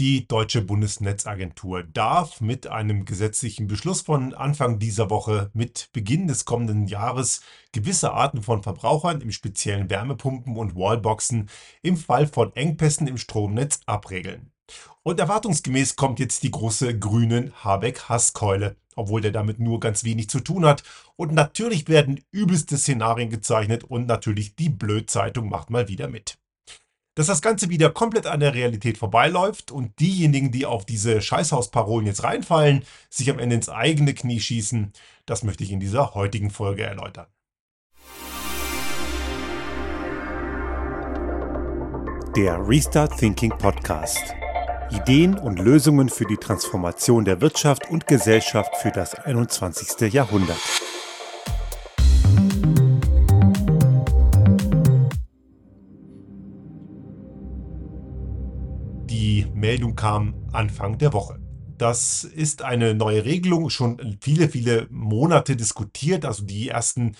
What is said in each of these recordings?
Die Deutsche Bundesnetzagentur darf mit einem gesetzlichen Beschluss von Anfang dieser Woche mit Beginn des kommenden Jahres gewisse Arten von Verbrauchern, im speziellen Wärmepumpen und Wallboxen, im Fall von Engpässen im Stromnetz abregeln. Und erwartungsgemäß kommt jetzt die große grünen Habeck-Hasskeule, obwohl der damit nur ganz wenig zu tun hat. Und natürlich werden übelste Szenarien gezeichnet und natürlich die Blödzeitung macht mal wieder mit dass das Ganze wieder komplett an der Realität vorbeiläuft und diejenigen, die auf diese Scheißhausparolen jetzt reinfallen, sich am Ende ins eigene Knie schießen, das möchte ich in dieser heutigen Folge erläutern. Der Restart Thinking Podcast. Ideen und Lösungen für die Transformation der Wirtschaft und Gesellschaft für das 21. Jahrhundert. Meldung kam Anfang der Woche. Das ist eine neue Regelung, schon viele, viele Monate diskutiert. Also die ersten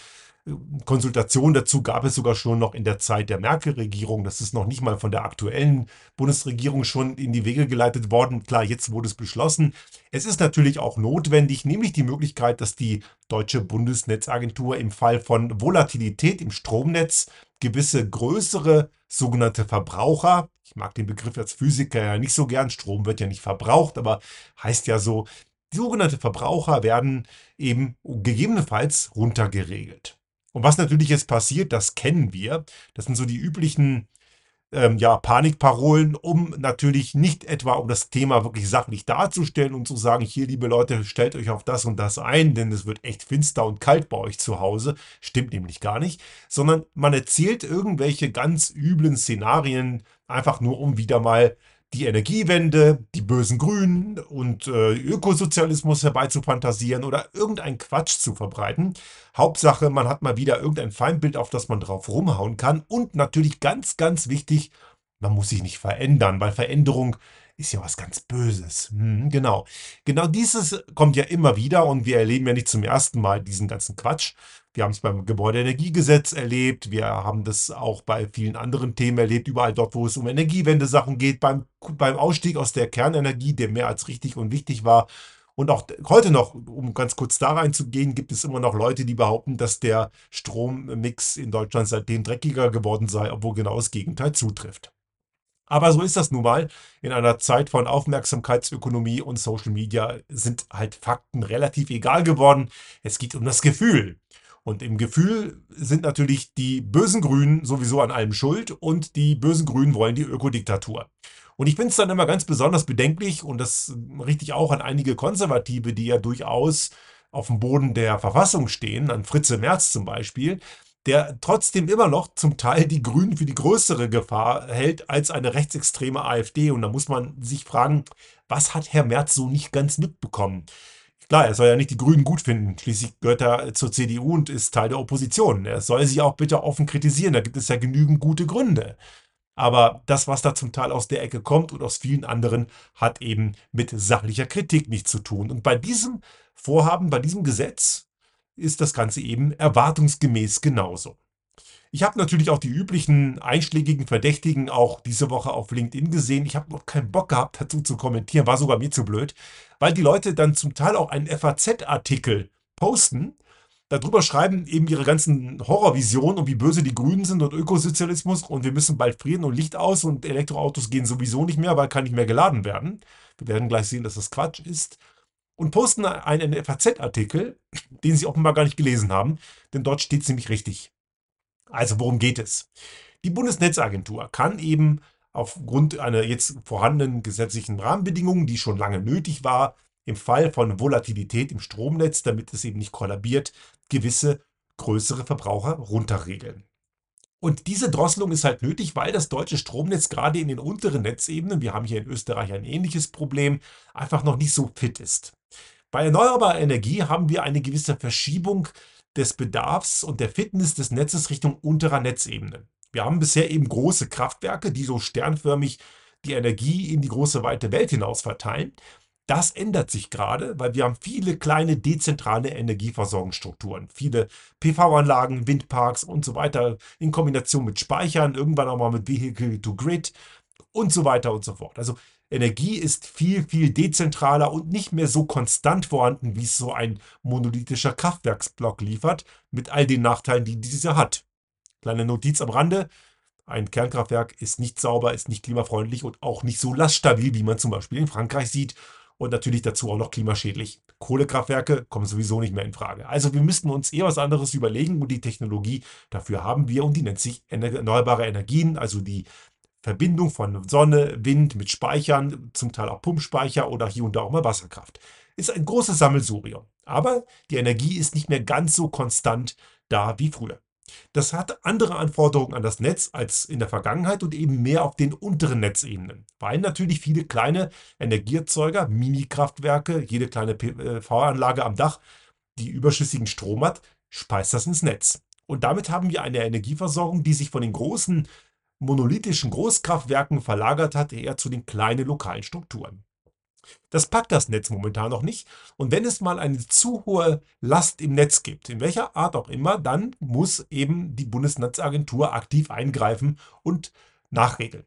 Konsultationen dazu gab es sogar schon noch in der Zeit der Merkel-Regierung. Das ist noch nicht mal von der aktuellen Bundesregierung schon in die Wege geleitet worden. Klar, jetzt wurde es beschlossen. Es ist natürlich auch notwendig, nämlich die Möglichkeit, dass die Deutsche Bundesnetzagentur im Fall von Volatilität im Stromnetz gewisse größere sogenannte Verbraucher, ich mag den Begriff als Physiker ja nicht so gern, Strom wird ja nicht verbraucht, aber heißt ja so, sogenannte Verbraucher werden eben gegebenenfalls runtergeregelt. Und was natürlich jetzt passiert, das kennen wir. Das sind so die üblichen ähm, ja, Panikparolen, um natürlich nicht etwa, um das Thema wirklich sachlich darzustellen und zu sagen, hier, liebe Leute, stellt euch auf das und das ein, denn es wird echt finster und kalt bei euch zu Hause. Stimmt nämlich gar nicht, sondern man erzählt irgendwelche ganz üblen Szenarien, einfach nur um wieder mal die Energiewende, die bösen Grünen und äh, Ökosozialismus herbeizufantasieren oder irgendein Quatsch zu verbreiten. Hauptsache, man hat mal wieder irgendein Feindbild, auf das man drauf rumhauen kann. Und natürlich ganz, ganz wichtig, man muss sich nicht verändern, weil Veränderung ist ja was ganz Böses. Hm, genau. Genau dieses kommt ja immer wieder und wir erleben ja nicht zum ersten Mal diesen ganzen Quatsch. Wir haben es beim Gebäudeenergiegesetz erlebt. Wir haben das auch bei vielen anderen Themen erlebt, überall dort, wo es um Energiewende-Sachen geht, beim, beim Ausstieg aus der Kernenergie, der mehr als richtig und wichtig war. Und auch heute noch, um ganz kurz da reinzugehen, gibt es immer noch Leute, die behaupten, dass der Strommix in Deutschland seitdem dreckiger geworden sei, obwohl genau das Gegenteil zutrifft. Aber so ist das nun mal. In einer Zeit von Aufmerksamkeitsökonomie und Social Media sind halt Fakten relativ egal geworden. Es geht um das Gefühl. Und im Gefühl sind natürlich die bösen Grünen sowieso an allem schuld und die bösen Grünen wollen die Ökodiktatur. Und ich finde es dann immer ganz besonders bedenklich und das richte ich auch an einige Konservative, die ja durchaus auf dem Boden der Verfassung stehen, an Fritze Merz zum Beispiel, der trotzdem immer noch zum Teil die Grünen für die größere Gefahr hält als eine rechtsextreme AfD. Und da muss man sich fragen, was hat Herr Merz so nicht ganz mitbekommen? Klar, er soll ja nicht die Grünen gut finden. Schließlich gehört er zur CDU und ist Teil der Opposition. Er soll sie auch bitte offen kritisieren. Da gibt es ja genügend gute Gründe. Aber das, was da zum Teil aus der Ecke kommt und aus vielen anderen, hat eben mit sachlicher Kritik nichts zu tun. Und bei diesem Vorhaben, bei diesem Gesetz ist das Ganze eben erwartungsgemäß genauso. Ich habe natürlich auch die üblichen einschlägigen Verdächtigen auch diese Woche auf LinkedIn gesehen. Ich habe noch keinen Bock gehabt, dazu zu kommentieren, war sogar mir zu blöd, weil die Leute dann zum Teil auch einen FAZ-Artikel posten, darüber schreiben eben ihre ganzen Horrorvisionen und wie böse die Grünen sind und Ökosozialismus und wir müssen bald frieren und Licht aus und Elektroautos gehen sowieso nicht mehr, weil kann nicht mehr geladen werden. Wir werden gleich sehen, dass das Quatsch ist. Und posten einen FAZ-Artikel, den sie offenbar gar nicht gelesen haben, denn dort steht ziemlich richtig. Also worum geht es? Die Bundesnetzagentur kann eben aufgrund einer jetzt vorhandenen gesetzlichen Rahmenbedingungen, die schon lange nötig war, im Fall von Volatilität im Stromnetz, damit es eben nicht kollabiert, gewisse größere Verbraucher runterregeln. Und diese Drosselung ist halt nötig, weil das deutsche Stromnetz gerade in den unteren Netzebenen, wir haben hier in Österreich ein ähnliches Problem, einfach noch nicht so fit ist. Bei erneuerbarer Energie haben wir eine gewisse Verschiebung des Bedarfs und der Fitness des Netzes Richtung unterer Netzebene. Wir haben bisher eben große Kraftwerke, die so sternförmig die Energie in die große weite Welt hinaus verteilen. Das ändert sich gerade, weil wir haben viele kleine dezentrale Energieversorgungsstrukturen, viele PV-Anlagen, Windparks und so weiter in Kombination mit Speichern, irgendwann auch mal mit Vehicle to Grid und so weiter und so fort. Also Energie ist viel, viel dezentraler und nicht mehr so konstant vorhanden, wie es so ein monolithischer Kraftwerksblock liefert, mit all den Nachteilen, die dieser hat. Kleine Notiz am Rande. Ein Kernkraftwerk ist nicht sauber, ist nicht klimafreundlich und auch nicht so laststabil, wie man zum Beispiel in Frankreich sieht. Und natürlich dazu auch noch klimaschädlich. Kohlekraftwerke kommen sowieso nicht mehr in Frage. Also wir müssten uns eher was anderes überlegen und die Technologie dafür haben wir und die nennt sich erneuerbare Energien, also die Verbindung von Sonne, Wind mit Speichern, zum Teil auch Pumpspeicher oder hier und da auch mal Wasserkraft. Ist ein großes Sammelsurium. Aber die Energie ist nicht mehr ganz so konstant da wie früher. Das hat andere Anforderungen an das Netz als in der Vergangenheit und eben mehr auf den unteren Netzebenen, weil natürlich viele kleine Energieerzeuger, Mini-Kraftwerke, jede kleine PV-Anlage am Dach, die überschüssigen Strom hat, speist das ins Netz. Und damit haben wir eine Energieversorgung, die sich von den großen monolithischen Großkraftwerken verlagert hat, eher zu den kleinen lokalen Strukturen. Das packt das Netz momentan noch nicht. Und wenn es mal eine zu hohe Last im Netz gibt, in welcher Art auch immer, dann muss eben die Bundesnetzagentur aktiv eingreifen und nachregeln.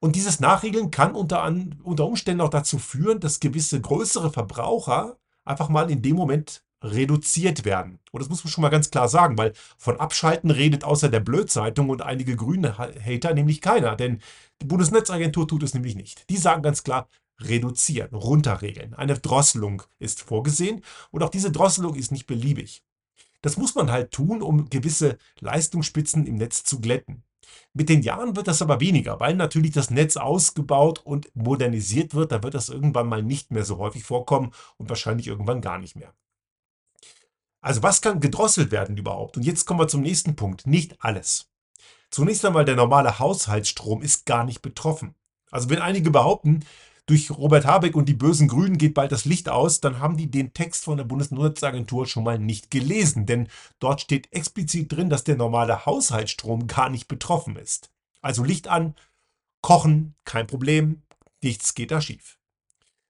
Und dieses Nachregeln kann unter, unter Umständen auch dazu führen, dass gewisse größere Verbraucher einfach mal in dem Moment reduziert werden. Und das muss man schon mal ganz klar sagen, weil von Abschalten redet außer der Blödzeitung und einige grüne Hater nämlich keiner. Denn die Bundesnetzagentur tut es nämlich nicht. Die sagen ganz klar, reduzieren, runterregeln. Eine Drosselung ist vorgesehen und auch diese Drosselung ist nicht beliebig. Das muss man halt tun, um gewisse Leistungsspitzen im Netz zu glätten. Mit den Jahren wird das aber weniger, weil natürlich das Netz ausgebaut und modernisiert wird. Da wird das irgendwann mal nicht mehr so häufig vorkommen und wahrscheinlich irgendwann gar nicht mehr. Also was kann gedrosselt werden überhaupt? Und jetzt kommen wir zum nächsten Punkt. Nicht alles. Zunächst einmal der normale Haushaltsstrom ist gar nicht betroffen. Also wenn einige behaupten, durch Robert Habeck und die bösen Grünen geht bald das Licht aus, dann haben die den Text von der Bundesnetzagentur schon mal nicht gelesen, denn dort steht explizit drin, dass der normale Haushaltsstrom gar nicht betroffen ist. Also Licht an, kochen, kein Problem, nichts geht da schief.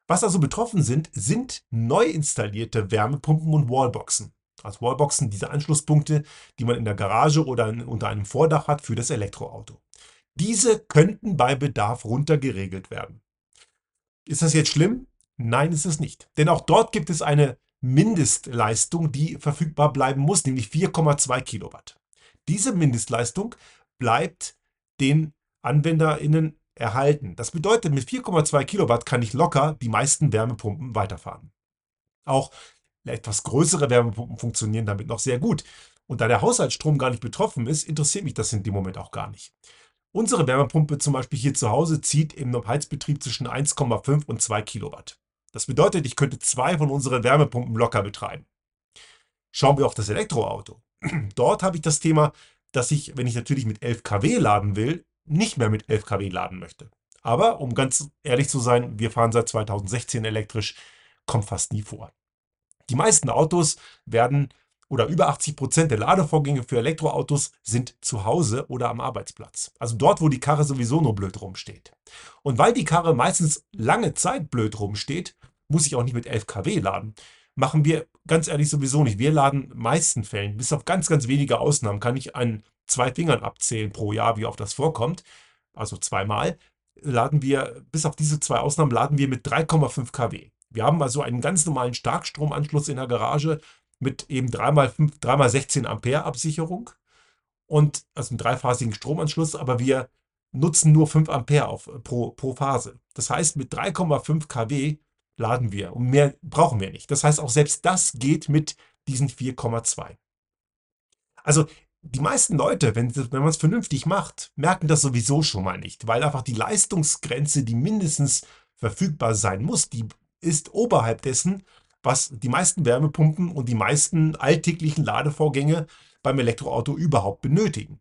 Was also betroffen sind, sind neu installierte Wärmepumpen und Wallboxen. Also Wallboxen, diese Anschlusspunkte, die man in der Garage oder unter einem Vordach hat für das Elektroauto. Diese könnten bei Bedarf runtergeregelt werden. Ist das jetzt schlimm? Nein, ist es nicht. Denn auch dort gibt es eine Mindestleistung, die verfügbar bleiben muss, nämlich 4,2 Kilowatt. Diese Mindestleistung bleibt den AnwenderInnen erhalten. Das bedeutet, mit 4,2 Kilowatt kann ich locker die meisten Wärmepumpen weiterfahren. Auch etwas größere Wärmepumpen funktionieren damit noch sehr gut. Und da der Haushaltsstrom gar nicht betroffen ist, interessiert mich das in dem Moment auch gar nicht. Unsere Wärmepumpe zum Beispiel hier zu Hause zieht im Heizbetrieb zwischen 1,5 und 2 Kilowatt. Das bedeutet, ich könnte zwei von unseren Wärmepumpen locker betreiben. Schauen wir auf das Elektroauto. Dort habe ich das Thema, dass ich, wenn ich natürlich mit 11 kW laden will, nicht mehr mit 11 kW laden möchte. Aber um ganz ehrlich zu sein, wir fahren seit 2016 elektrisch, kommt fast nie vor. Die meisten Autos werden oder über 80 Prozent der Ladevorgänge für Elektroautos sind zu Hause oder am Arbeitsplatz. Also dort, wo die Karre sowieso nur blöd rumsteht. Und weil die Karre meistens lange Zeit blöd rumsteht, muss ich auch nicht mit 11 kW laden. Machen wir ganz ehrlich sowieso nicht. Wir laden in meisten Fällen, bis auf ganz, ganz wenige Ausnahmen, kann ich an zwei Fingern abzählen pro Jahr, wie oft das vorkommt. Also zweimal. Laden wir, bis auf diese zwei Ausnahmen, laden wir mit 3,5 kW. Wir haben also einen ganz normalen Starkstromanschluss in der Garage mit eben 3x5, 3x16 Ampere Absicherung und also einen dreiphasigen Stromanschluss, aber wir nutzen nur 5 Ampere auf, pro, pro Phase. Das heißt, mit 3,5 kW laden wir und mehr brauchen wir nicht. Das heißt, auch selbst das geht mit diesen 4,2. Also die meisten Leute, wenn, wenn man es vernünftig macht, merken das sowieso schon mal nicht, weil einfach die Leistungsgrenze, die mindestens verfügbar sein muss, die ist oberhalb dessen, was die meisten Wärmepumpen und die meisten alltäglichen Ladevorgänge beim Elektroauto überhaupt benötigen.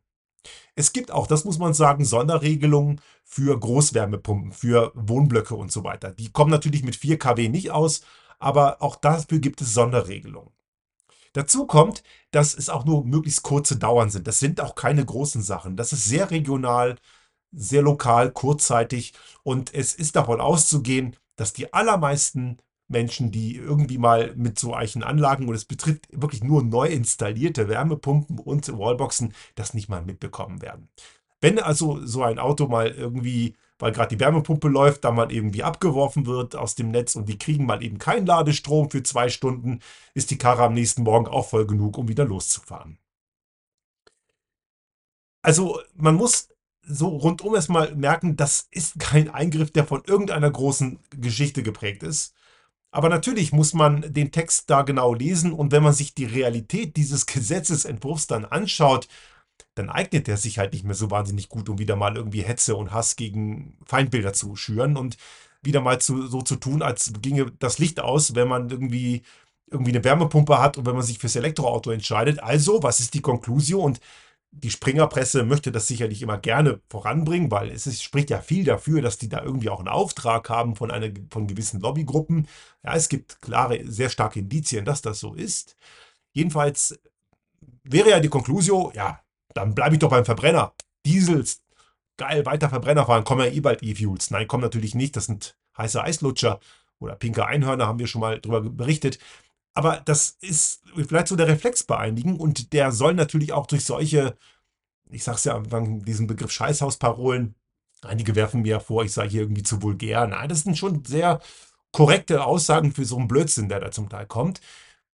Es gibt auch, das muss man sagen, Sonderregelungen für Großwärmepumpen, für Wohnblöcke und so weiter. Die kommen natürlich mit 4 kW nicht aus, aber auch dafür gibt es Sonderregelungen. Dazu kommt, dass es auch nur möglichst kurze Dauern sind. Das sind auch keine großen Sachen. Das ist sehr regional, sehr lokal, kurzzeitig und es ist davon auszugehen, dass die allermeisten Menschen, die irgendwie mal mit so eichen Anlagen und es betrifft wirklich nur neu installierte Wärmepumpen und Wallboxen, das nicht mal mitbekommen werden. Wenn also so ein Auto mal irgendwie weil gerade die Wärmepumpe läuft, da mal irgendwie abgeworfen wird aus dem Netz und die kriegen mal eben keinen Ladestrom für zwei Stunden, ist die Karre am nächsten Morgen auch voll genug, um wieder loszufahren. Also man muss so rundum erstmal merken, das ist kein Eingriff, der von irgendeiner großen Geschichte geprägt ist. Aber natürlich muss man den Text da genau lesen und wenn man sich die Realität dieses Gesetzesentwurfs dann anschaut, dann eignet er sich halt nicht mehr so wahnsinnig gut, um wieder mal irgendwie Hetze und Hass gegen Feindbilder zu schüren und wieder mal zu, so zu tun, als ginge das Licht aus, wenn man irgendwie irgendwie eine Wärmepumpe hat und wenn man sich fürs Elektroauto entscheidet. Also, was ist die Konklusion? Und die Springerpresse möchte das sicherlich immer gerne voranbringen, weil es ist, spricht ja viel dafür, dass die da irgendwie auch einen Auftrag haben von, einer, von gewissen Lobbygruppen. Ja, es gibt klare, sehr starke Indizien, dass das so ist. Jedenfalls wäre ja die Konklusion, ja, dann bleibe ich doch beim Verbrenner. Diesels, geil, weiter Verbrenner fahren, kommen ja eh bald E-Fuels. Nein, kommen natürlich nicht, das sind heiße Eislutscher oder pinke Einhörner, haben wir schon mal drüber berichtet. Aber das ist vielleicht so der Reflex bei einigen und der soll natürlich auch durch solche, ich sag's ja am Anfang, diesen Begriff Scheißhausparolen, einige werfen mir vor, ich sei hier irgendwie zu vulgär. Nein, das sind schon sehr korrekte Aussagen für so einen Blödsinn, der da zum Teil kommt.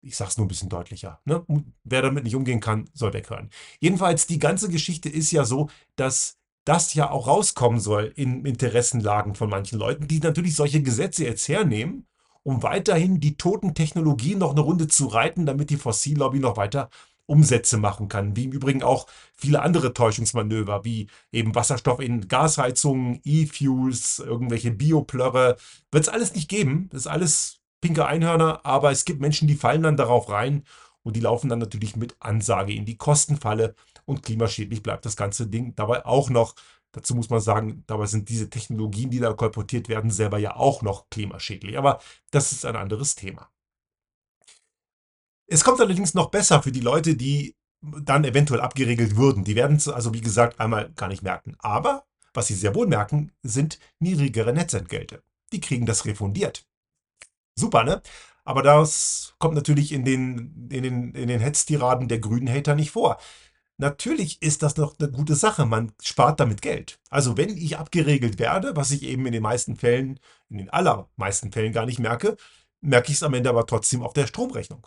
Ich sag's nur ein bisschen deutlicher. Ne? Wer damit nicht umgehen kann, soll weghören. Jedenfalls, die ganze Geschichte ist ja so, dass das ja auch rauskommen soll in Interessenlagen von manchen Leuten, die natürlich solche Gesetze jetzt hernehmen um weiterhin die toten Technologien noch eine Runde zu reiten, damit die Fossillobby noch weiter Umsätze machen kann. Wie im Übrigen auch viele andere Täuschungsmanöver, wie eben Wasserstoff in Gasheizungen, E-Fuels, irgendwelche Bioplörre. Wird es alles nicht geben. Das ist alles pinke Einhörner, aber es gibt Menschen, die fallen dann darauf rein und die laufen dann natürlich mit Ansage in die Kostenfalle und klimaschädlich bleibt das ganze Ding dabei auch noch. Dazu muss man sagen, dabei sind diese Technologien, die da kolportiert werden, selber ja auch noch klimaschädlich. Aber das ist ein anderes Thema. Es kommt allerdings noch besser für die Leute, die dann eventuell abgeregelt würden. Die werden es also, wie gesagt, einmal gar nicht merken. Aber was sie sehr wohl merken, sind niedrigere Netzentgelte. Die kriegen das refundiert. Super, ne? Aber das kommt natürlich in den, in den, in den Hetztiraden der grünen Hater nicht vor. Natürlich ist das noch eine gute Sache. Man spart damit Geld. Also wenn ich abgeregelt werde, was ich eben in den meisten Fällen, in den allermeisten Fällen gar nicht merke, merke ich es am Ende aber trotzdem auf der Stromrechnung.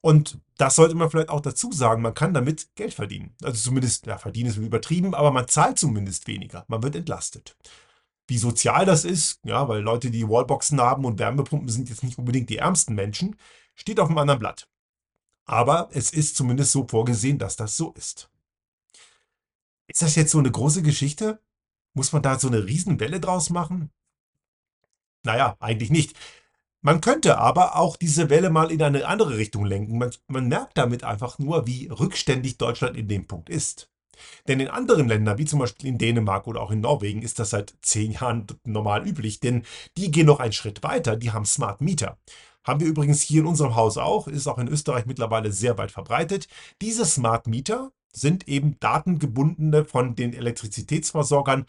Und das sollte man vielleicht auch dazu sagen, man kann damit Geld verdienen. Also zumindest, ja, verdienen ist übertrieben, aber man zahlt zumindest weniger. Man wird entlastet. Wie sozial das ist, ja, weil Leute, die Wallboxen haben und Wärmepumpen sind jetzt nicht unbedingt die ärmsten Menschen, steht auf einem anderen Blatt. Aber es ist zumindest so vorgesehen, dass das so ist. Ist das jetzt so eine große Geschichte? Muss man da so eine Riesenwelle draus machen? Naja, eigentlich nicht. Man könnte aber auch diese Welle mal in eine andere Richtung lenken. Man, man, merkt damit einfach nur, wie rückständig Deutschland in dem Punkt ist. Denn in anderen Ländern, wie zum Beispiel in Dänemark oder auch in Norwegen, ist das seit zehn Jahren normal üblich, denn die gehen noch einen Schritt weiter, die haben Smart Meter. Haben wir übrigens hier in unserem Haus auch, ist auch in Österreich mittlerweile sehr weit verbreitet. Diese Smart Meter sind eben datengebundene von den Elektrizitätsversorgern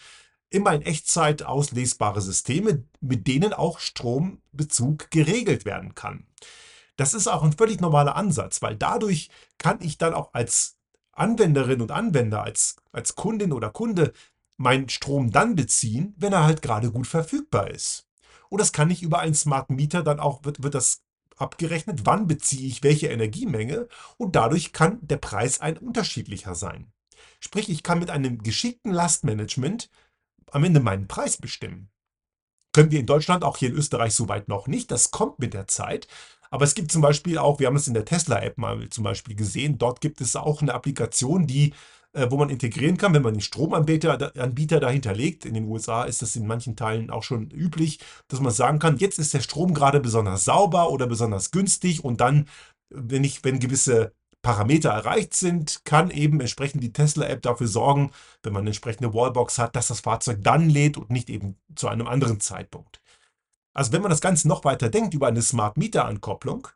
immer in Echtzeit auslesbare Systeme, mit denen auch Strombezug geregelt werden kann. Das ist auch ein völlig normaler Ansatz, weil dadurch kann ich dann auch als Anwenderin und Anwender, als, als Kundin oder Kunde meinen Strom dann beziehen, wenn er halt gerade gut verfügbar ist. Und das kann ich über einen Smart Meter dann auch, wird, wird das abgerechnet, wann beziehe ich welche Energiemenge und dadurch kann der Preis ein unterschiedlicher sein. Sprich, ich kann mit einem geschickten Lastmanagement am Ende meinen Preis bestimmen. Können wir in Deutschland, auch hier in Österreich soweit noch nicht. Das kommt mit der Zeit. Aber es gibt zum Beispiel auch, wir haben es in der Tesla-App mal zum Beispiel gesehen, dort gibt es auch eine Applikation, die wo man integrieren kann, wenn man den Stromanbieter Anbieter dahinter legt. In den USA ist das in manchen Teilen auch schon üblich, dass man sagen kann, jetzt ist der Strom gerade besonders sauber oder besonders günstig und dann, wenn ich, wenn gewisse Parameter erreicht sind, kann eben entsprechend die Tesla-App dafür sorgen, wenn man eine entsprechende Wallbox hat, dass das Fahrzeug dann lädt und nicht eben zu einem anderen Zeitpunkt. Also wenn man das Ganze noch weiter denkt über eine Smart Meter-Ankopplung,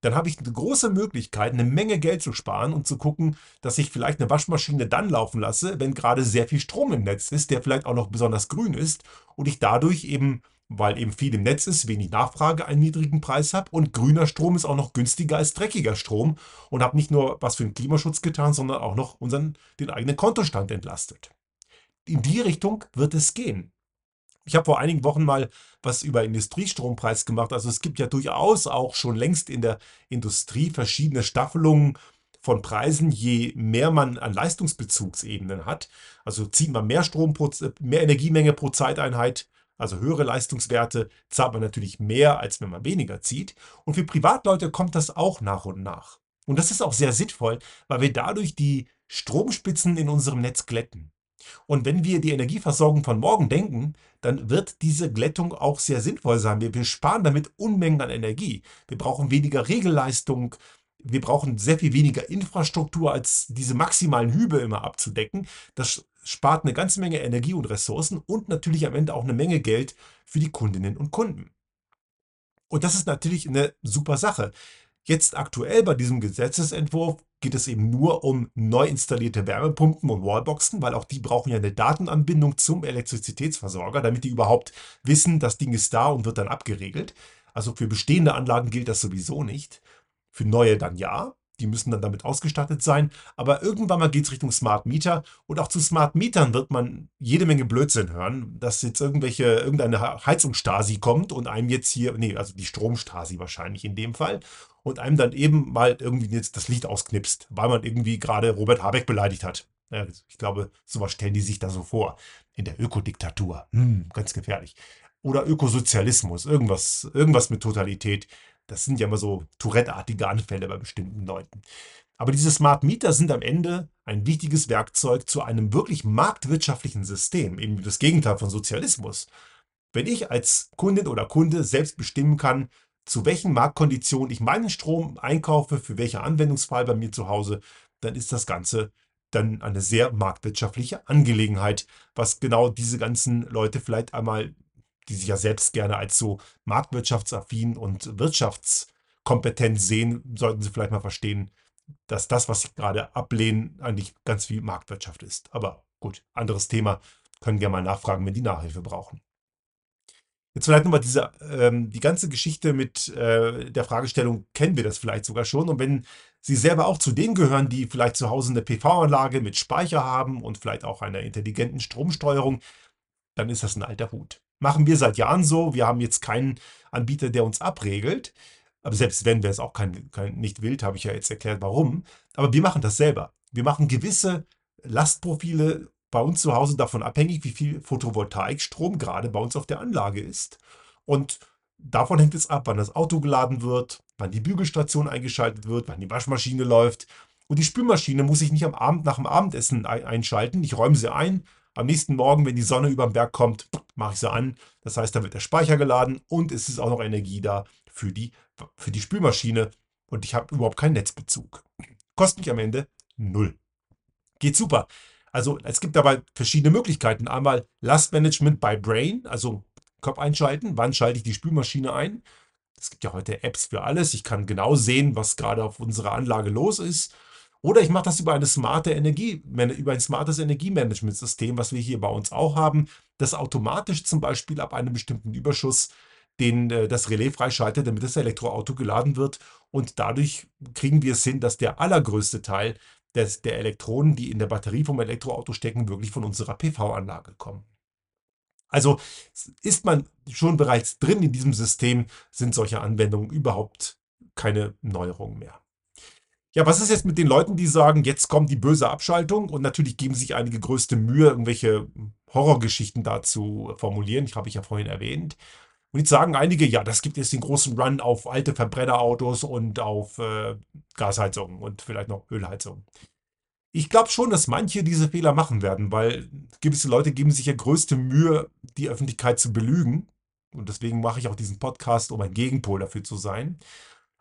dann habe ich eine große Möglichkeit, eine Menge Geld zu sparen und zu gucken, dass ich vielleicht eine Waschmaschine dann laufen lasse, wenn gerade sehr viel Strom im Netz ist, der vielleicht auch noch besonders grün ist und ich dadurch eben, weil eben viel im Netz ist, wenig Nachfrage, einen niedrigen Preis habe und grüner Strom ist auch noch günstiger als dreckiger Strom und habe nicht nur was für den Klimaschutz getan, sondern auch noch unseren, den eigenen Kontostand entlastet. In die Richtung wird es gehen. Ich habe vor einigen Wochen mal was über Industriestrompreis gemacht. Also es gibt ja durchaus auch schon längst in der Industrie verschiedene Staffelungen von Preisen, je mehr man an Leistungsbezugsebenen hat. Also zieht man mehr Strom, pro, mehr Energiemenge pro Zeiteinheit, also höhere Leistungswerte, zahlt man natürlich mehr, als wenn man weniger zieht. Und für Privatleute kommt das auch nach und nach. Und das ist auch sehr sinnvoll, weil wir dadurch die Stromspitzen in unserem Netz glätten. Und wenn wir die Energieversorgung von morgen denken, dann wird diese Glättung auch sehr sinnvoll sein. Wir, sparen damit Unmengen an Energie. Wir brauchen weniger Regelleistung. Wir brauchen sehr viel weniger Infrastruktur, als diese maximalen Hübe immer abzudecken. Das spart eine ganze Menge Energie und Ressourcen und natürlich am Ende auch eine Menge Geld für die Kundinnen und Kunden. Und das ist natürlich eine super Sache. Jetzt aktuell bei diesem Gesetzesentwurf geht es eben nur um neu installierte Wärmepumpen und Wallboxen, weil auch die brauchen ja eine Datenanbindung zum Elektrizitätsversorger, damit die überhaupt wissen, das Ding ist da und wird dann abgeregelt. Also für bestehende Anlagen gilt das sowieso nicht. Für neue dann ja. Die müssen dann damit ausgestattet sein. Aber irgendwann mal geht es Richtung Smart Meter. Und auch zu Smart Metern wird man jede Menge Blödsinn hören, dass jetzt irgendwelche, irgendeine Heizungsstasi kommt und einem jetzt hier, nee, also die Stromstasi wahrscheinlich in dem Fall, und einem dann eben mal irgendwie jetzt das Licht ausknipst, weil man irgendwie gerade Robert Habeck beleidigt hat. Ich glaube, sowas stellen die sich da so vor. In der Ökodiktatur. Hm, ganz gefährlich. Oder Ökosozialismus, irgendwas, irgendwas mit Totalität. Das sind ja immer so Tourette-artige Anfälle bei bestimmten Leuten. Aber diese Smart Meter sind am Ende ein wichtiges Werkzeug zu einem wirklich marktwirtschaftlichen System, eben das Gegenteil von Sozialismus. Wenn ich als Kundin oder Kunde selbst bestimmen kann, zu welchen Marktkonditionen ich meinen Strom einkaufe, für welche Anwendungsfall bei mir zu Hause, dann ist das Ganze dann eine sehr marktwirtschaftliche Angelegenheit, was genau diese ganzen Leute vielleicht einmal, die sich ja selbst gerne als so marktwirtschaftsaffin und wirtschaftskompetent sehen, sollten sie vielleicht mal verstehen, dass das, was sie gerade ablehnen, eigentlich ganz viel Marktwirtschaft ist. Aber gut, anderes Thema, können gerne mal nachfragen, wenn die Nachhilfe brauchen. Jetzt vielleicht nochmal diese, ähm, die ganze Geschichte mit äh, der Fragestellung, kennen wir das vielleicht sogar schon? Und wenn Sie selber auch zu denen gehören, die vielleicht zu Hause eine PV-Anlage mit Speicher haben und vielleicht auch einer intelligenten Stromsteuerung, dann ist das ein alter Hut. Machen wir seit Jahren so. Wir haben jetzt keinen Anbieter, der uns abregelt. Aber selbst wenn, wäre es auch kein, kein, nicht wild, habe ich ja jetzt erklärt, warum. Aber wir machen das selber. Wir machen gewisse Lastprofile bei uns zu Hause davon abhängig, wie viel Photovoltaikstrom gerade bei uns auf der Anlage ist. Und davon hängt es ab, wann das Auto geladen wird, wann die Bügelstation eingeschaltet wird, wann die Waschmaschine läuft. Und die Spülmaschine muss ich nicht am Abend nach dem Abendessen einschalten. Ich räume sie ein. Am nächsten Morgen, wenn die Sonne über den Berg kommt, mache ich sie an. Das heißt, da wird der Speicher geladen und es ist auch noch Energie da für die, für die Spülmaschine. Und ich habe überhaupt keinen Netzbezug. Kostet mich am Ende null. Geht super. Also es gibt dabei verschiedene Möglichkeiten. Einmal Lastmanagement by Brain, also Kopf einschalten. Wann schalte ich die Spülmaschine ein? Es gibt ja heute Apps für alles. Ich kann genau sehen, was gerade auf unserer Anlage los ist. Oder ich mache das über eine smarte Energie, über ein smartes Energiemanagementsystem, was wir hier bei uns auch haben, das automatisch zum Beispiel ab einem bestimmten Überschuss den, äh, das Relais freischaltet, damit das Elektroauto geladen wird. Und dadurch kriegen wir es hin, dass der allergrößte Teil des, der Elektronen, die in der Batterie vom Elektroauto stecken, wirklich von unserer PV-Anlage kommen. Also ist man schon bereits drin in diesem System, sind solche Anwendungen überhaupt keine Neuerungen mehr. Ja, was ist jetzt mit den Leuten, die sagen, jetzt kommt die böse Abschaltung und natürlich geben sich einige größte Mühe, irgendwelche Horrorgeschichten dazu formulieren, ich habe ich ja vorhin erwähnt. Und jetzt sagen einige, ja, das gibt jetzt den großen Run auf alte Verbrennerautos und auf äh, Gasheizungen und vielleicht noch Ölheizungen. Ich glaube schon, dass manche diese Fehler machen werden, weil gewisse Leute geben sich ja größte Mühe, die Öffentlichkeit zu belügen. Und deswegen mache ich auch diesen Podcast, um ein Gegenpol dafür zu sein.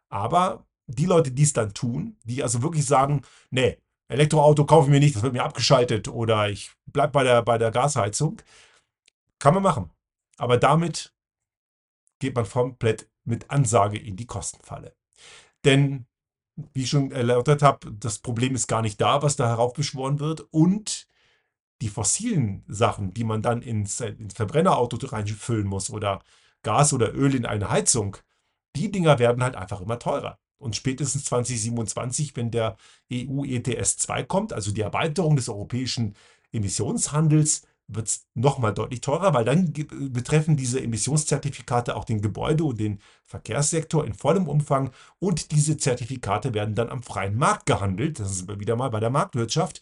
Aber die Leute, die es dann tun, die also wirklich sagen, nee, Elektroauto kaufe ich mir nicht, das wird mir abgeschaltet oder ich bleibe bei der, bei der Gasheizung, kann man machen. Aber damit geht man komplett mit Ansage in die Kostenfalle. Denn, wie ich schon erläutert habe, das Problem ist gar nicht da, was da heraufbeschworen wird. Und die fossilen Sachen, die man dann ins, ins Verbrennerauto reinfüllen muss oder Gas oder Öl in eine Heizung, die Dinger werden halt einfach immer teurer. Und spätestens 2027, wenn der EU ETS 2 kommt, also die Erweiterung des europäischen Emissionshandels, wird es nochmal deutlich teurer, weil dann betreffen diese Emissionszertifikate auch den Gebäude- und den Verkehrssektor in vollem Umfang und diese Zertifikate werden dann am freien Markt gehandelt. Das ist wieder mal bei der Marktwirtschaft.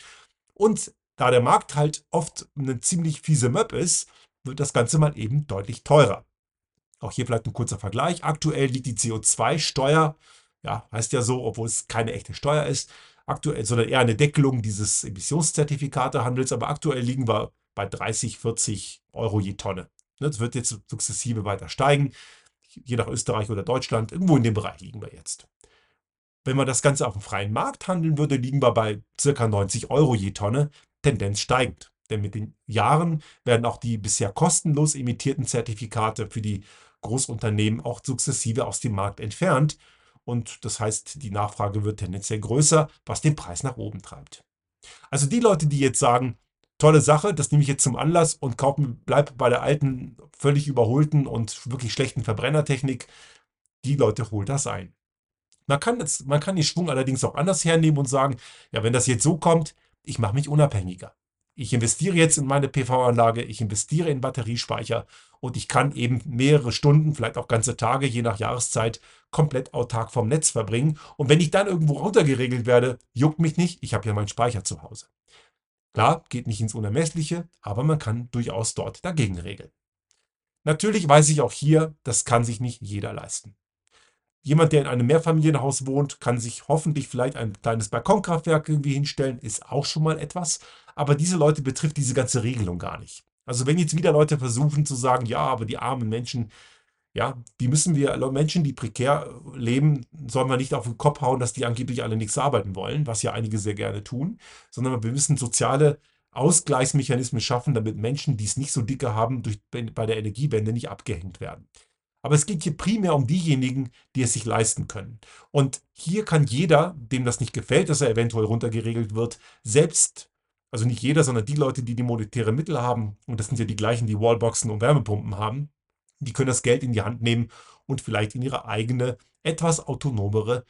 Und da der Markt halt oft eine ziemlich fiese Möb ist, wird das Ganze mal eben deutlich teurer. Auch hier vielleicht ein kurzer Vergleich. Aktuell liegt die CO2-Steuer, ja, heißt ja so, obwohl es keine echte Steuer ist, aktuell, sondern eher eine Deckelung dieses Emissionszertifikatehandels, aber aktuell liegen wir bei 30, 40 Euro je Tonne. Ne, das wird jetzt sukzessive weiter steigen, je nach Österreich oder Deutschland. Irgendwo in dem Bereich liegen wir jetzt. Wenn man das Ganze auf dem freien Markt handeln würde, liegen wir bei ca. 90 Euro je Tonne, Tendenz steigend. Denn mit den Jahren werden auch die bisher kostenlos emittierten Zertifikate für die Großunternehmen auch sukzessive aus dem Markt entfernt. Und das heißt, die Nachfrage wird tendenziell größer, was den Preis nach oben treibt. Also die Leute, die jetzt sagen, tolle Sache, das nehme ich jetzt zum Anlass und kaufen, bleib bei der alten, völlig überholten und wirklich schlechten Verbrennertechnik, die Leute holt das ein. Man kann, jetzt, man kann den Schwung allerdings auch anders hernehmen und sagen, ja, wenn das jetzt so kommt, ich mache mich unabhängiger. Ich investiere jetzt in meine PV-Anlage, ich investiere in Batteriespeicher und ich kann eben mehrere Stunden, vielleicht auch ganze Tage, je nach Jahreszeit, komplett autark vom Netz verbringen. Und wenn ich dann irgendwo runtergeregelt werde, juckt mich nicht, ich habe ja meinen Speicher zu Hause. Klar, geht nicht ins Unermessliche, aber man kann durchaus dort dagegen regeln. Natürlich weiß ich auch hier, das kann sich nicht jeder leisten. Jemand, der in einem Mehrfamilienhaus wohnt, kann sich hoffentlich vielleicht ein kleines Balkonkraftwerk irgendwie hinstellen, ist auch schon mal etwas. Aber diese Leute betrifft diese ganze Regelung gar nicht. Also wenn jetzt wieder Leute versuchen zu sagen, ja, aber die armen Menschen, ja, die müssen wir, Menschen, die prekär leben, sollen wir nicht auf den Kopf hauen, dass die angeblich alle nichts arbeiten wollen, was ja einige sehr gerne tun, sondern wir müssen soziale Ausgleichsmechanismen schaffen, damit Menschen, die es nicht so dicke haben, durch, bei der Energiewende nicht abgehängt werden. Aber es geht hier primär um diejenigen, die es sich leisten können. Und hier kann jeder, dem das nicht gefällt, dass er eventuell runtergeregelt wird, selbst, also nicht jeder, sondern die Leute, die die monetäre Mittel haben, und das sind ja die gleichen, die Wallboxen und Wärmepumpen haben, die können das Geld in die Hand nehmen und vielleicht in ihre eigene, etwas autonomere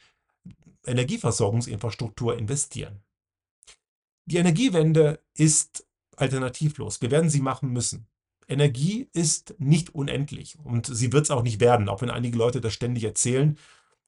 Energieversorgungsinfrastruktur investieren. Die Energiewende ist alternativlos. Wir werden sie machen müssen. Energie ist nicht unendlich und sie wird es auch nicht werden, auch wenn einige Leute das ständig erzählen.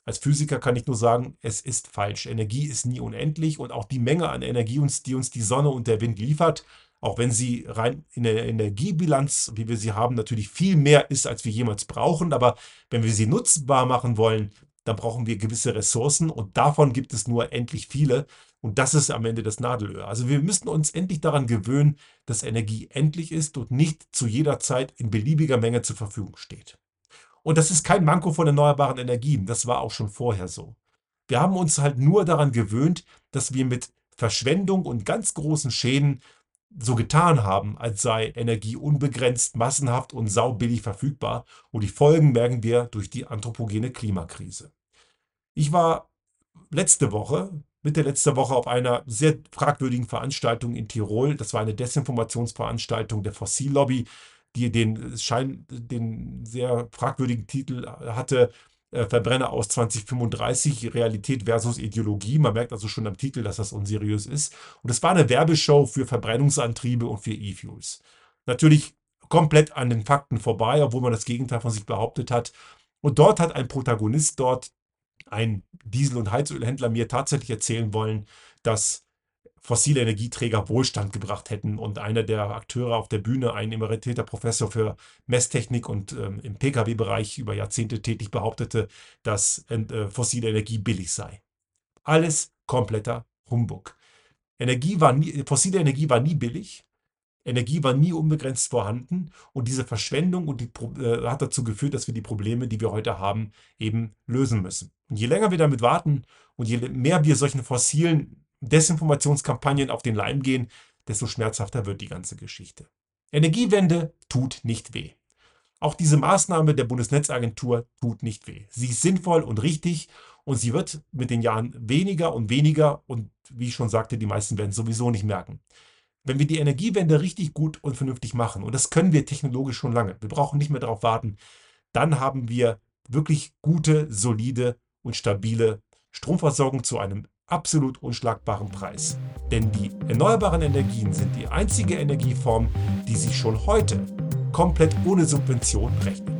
Als Physiker kann ich nur sagen, es ist falsch. Energie ist nie unendlich und auch die Menge an Energie, die uns die Sonne und der Wind liefert, auch wenn sie rein in der Energiebilanz, wie wir sie haben, natürlich viel mehr ist, als wir jemals brauchen. Aber wenn wir sie nutzbar machen wollen, dann brauchen wir gewisse Ressourcen und davon gibt es nur endlich viele. Und das ist am Ende das Nadelöhr. Also wir müssen uns endlich daran gewöhnen, dass Energie endlich ist und nicht zu jeder Zeit in beliebiger Menge zur Verfügung steht. Und das ist kein Manko von erneuerbaren Energien. Das war auch schon vorher so. Wir haben uns halt nur daran gewöhnt, dass wir mit Verschwendung und ganz großen Schäden so getan haben, als sei Energie unbegrenzt, massenhaft und saubillig verfügbar. Und die Folgen merken wir durch die anthropogene Klimakrise. Ich war letzte Woche Mitte letzter Woche auf einer sehr fragwürdigen Veranstaltung in Tirol. Das war eine Desinformationsveranstaltung der Fossillobby, die den, Schein, den sehr fragwürdigen Titel hatte, äh, Verbrenner aus 2035, Realität versus Ideologie. Man merkt also schon am Titel, dass das unseriös ist. Und es war eine Werbeshow für Verbrennungsantriebe und für E-Fuels. Natürlich komplett an den Fakten vorbei, obwohl man das Gegenteil von sich behauptet hat. Und dort hat ein Protagonist dort ein Diesel- und Heizölhändler mir tatsächlich erzählen wollen, dass fossile Energieträger Wohlstand gebracht hätten. Und einer der Akteure auf der Bühne, ein emeritierter Professor für Messtechnik und ähm, im Pkw-Bereich über Jahrzehnte tätig, behauptete, dass äh, fossile Energie billig sei. Alles kompletter Humbug. Energie war nie, fossile Energie war nie billig. Energie war nie unbegrenzt vorhanden und diese Verschwendung und die, äh, hat dazu geführt, dass wir die Probleme, die wir heute haben, eben lösen müssen. Und je länger wir damit warten und je mehr wir solchen fossilen Desinformationskampagnen auf den Leim gehen, desto schmerzhafter wird die ganze Geschichte. Energiewende tut nicht weh. Auch diese Maßnahme der Bundesnetzagentur tut nicht weh. Sie ist sinnvoll und richtig und sie wird mit den Jahren weniger und weniger und wie ich schon sagte, die meisten werden es sowieso nicht merken. Wenn wir die Energiewende richtig gut und vernünftig machen, und das können wir technologisch schon lange, wir brauchen nicht mehr darauf warten, dann haben wir wirklich gute, solide und stabile Stromversorgung zu einem absolut unschlagbaren Preis. Denn die erneuerbaren Energien sind die einzige Energieform, die sich schon heute komplett ohne Subvention rechnet.